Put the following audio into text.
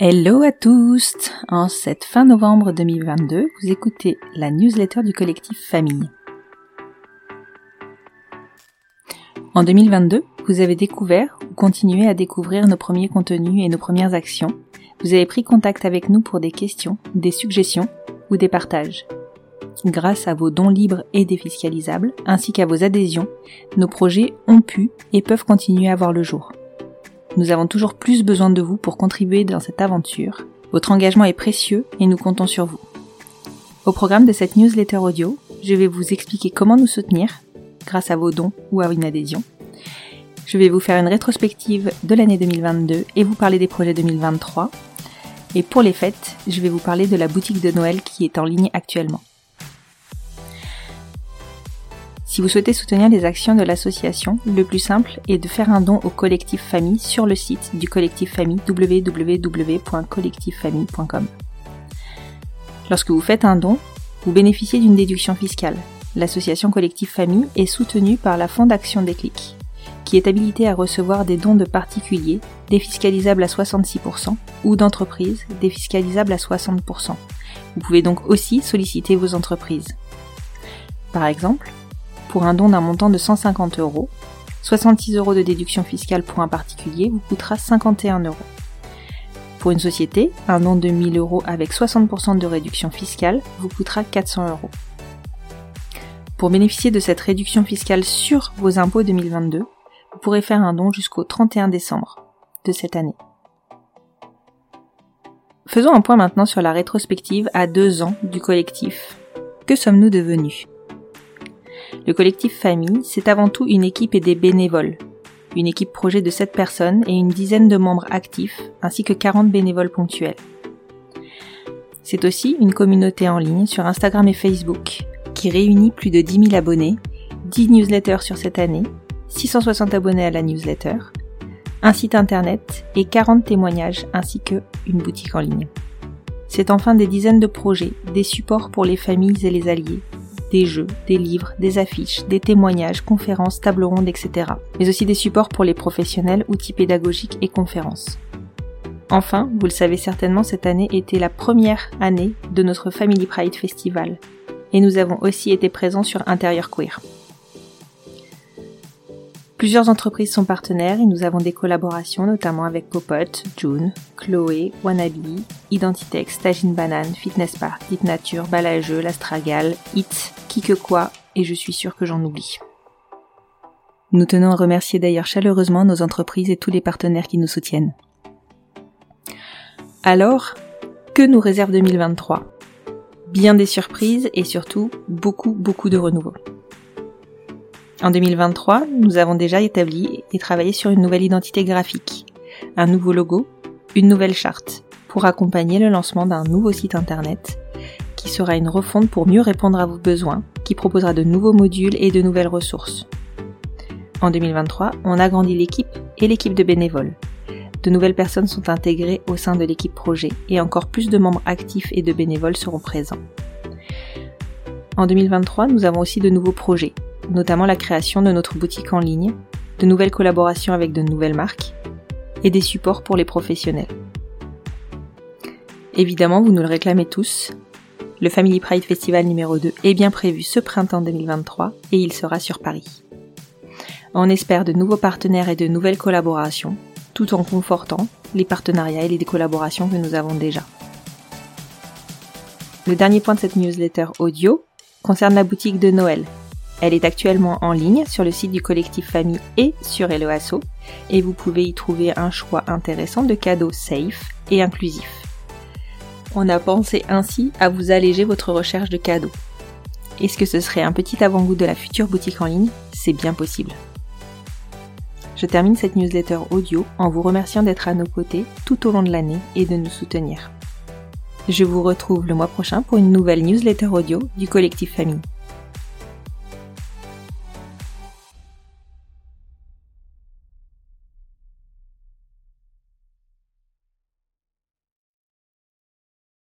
Hello à tous En cette fin novembre 2022, vous écoutez la newsletter du collectif Famille. En 2022, vous avez découvert ou continué à découvrir nos premiers contenus et nos premières actions. Vous avez pris contact avec nous pour des questions, des suggestions ou des partages. Grâce à vos dons libres et défiscalisables, ainsi qu'à vos adhésions, nos projets ont pu et peuvent continuer à voir le jour. Nous avons toujours plus besoin de vous pour contribuer dans cette aventure. Votre engagement est précieux et nous comptons sur vous. Au programme de cette newsletter audio, je vais vous expliquer comment nous soutenir grâce à vos dons ou à une adhésion. Je vais vous faire une rétrospective de l'année 2022 et vous parler des projets 2023. Et pour les fêtes, je vais vous parler de la boutique de Noël qui est en ligne actuellement. Si vous souhaitez soutenir les actions de l'association, le plus simple est de faire un don au collectif famille sur le site du collectif famille www.collectiffamille.com. Lorsque vous faites un don, vous bénéficiez d'une déduction fiscale. L'association Collectif Famille est soutenue par la Fondation Déclic, qui est habilitée à recevoir des dons de particuliers défiscalisables à 66% ou d'entreprises défiscalisables à 60%. Vous pouvez donc aussi solliciter vos entreprises. Par exemple, pour un don d'un montant de 150 euros. 66 euros de déduction fiscale pour un particulier vous coûtera 51 euros. Pour une société, un don de 1000 euros avec 60% de réduction fiscale vous coûtera 400 euros. Pour bénéficier de cette réduction fiscale sur vos impôts 2022, vous pourrez faire un don jusqu'au 31 décembre de cette année. Faisons un point maintenant sur la rétrospective à deux ans du collectif. Que sommes-nous devenus? Le collectif Famille, c'est avant tout une équipe et des bénévoles. Une équipe projet de 7 personnes et une dizaine de membres actifs, ainsi que 40 bénévoles ponctuels. C'est aussi une communauté en ligne sur Instagram et Facebook, qui réunit plus de 10 000 abonnés, 10 newsletters sur cette année, 660 abonnés à la newsletter, un site internet et 40 témoignages ainsi que une boutique en ligne. C'est enfin des dizaines de projets, des supports pour les familles et les alliés, des jeux, des livres, des affiches, des témoignages, conférences, tables rondes, etc. Mais aussi des supports pour les professionnels, outils pédagogiques et conférences. Enfin, vous le savez certainement, cette année était la première année de notre Family Pride Festival. Et nous avons aussi été présents sur Intérieur Queer. Plusieurs entreprises sont partenaires et nous avons des collaborations notamment avec Popote, June, Chloé, Wannabe, Identitex, Tagine Banane, Fitness Park, Deep Nature, Balageux, L'Astragal, Hit, Qui que quoi et je suis sûre que j'en oublie. Nous tenons à remercier d'ailleurs chaleureusement nos entreprises et tous les partenaires qui nous soutiennent. Alors, que nous réserve 2023 Bien des surprises et surtout beaucoup beaucoup de renouveau. En 2023, nous avons déjà établi et travaillé sur une nouvelle identité graphique, un nouveau logo, une nouvelle charte, pour accompagner le lancement d'un nouveau site internet, qui sera une refonte pour mieux répondre à vos besoins, qui proposera de nouveaux modules et de nouvelles ressources. En 2023, on agrandit l'équipe et l'équipe de bénévoles. De nouvelles personnes sont intégrées au sein de l'équipe projet et encore plus de membres actifs et de bénévoles seront présents. En 2023, nous avons aussi de nouveaux projets, notamment la création de notre boutique en ligne, de nouvelles collaborations avec de nouvelles marques et des supports pour les professionnels. Évidemment, vous nous le réclamez tous, le Family Pride Festival numéro 2 est bien prévu ce printemps 2023 et il sera sur Paris. On espère de nouveaux partenaires et de nouvelles collaborations, tout en confortant les partenariats et les collaborations que nous avons déjà. Le dernier point de cette newsletter audio concerne la boutique de Noël elle est actuellement en ligne sur le site du collectif Famille et sur Helloasso et vous pouvez y trouver un choix intéressant de cadeaux safe et inclusifs. On a pensé ainsi à vous alléger votre recherche de cadeaux. Est-ce que ce serait un petit avant-goût de la future boutique en ligne? C'est bien possible. Je termine cette newsletter audio en vous remerciant d'être à nos côtés tout au long de l'année et de nous soutenir. Je vous retrouve le mois prochain pour une nouvelle newsletter audio du collectif Famille.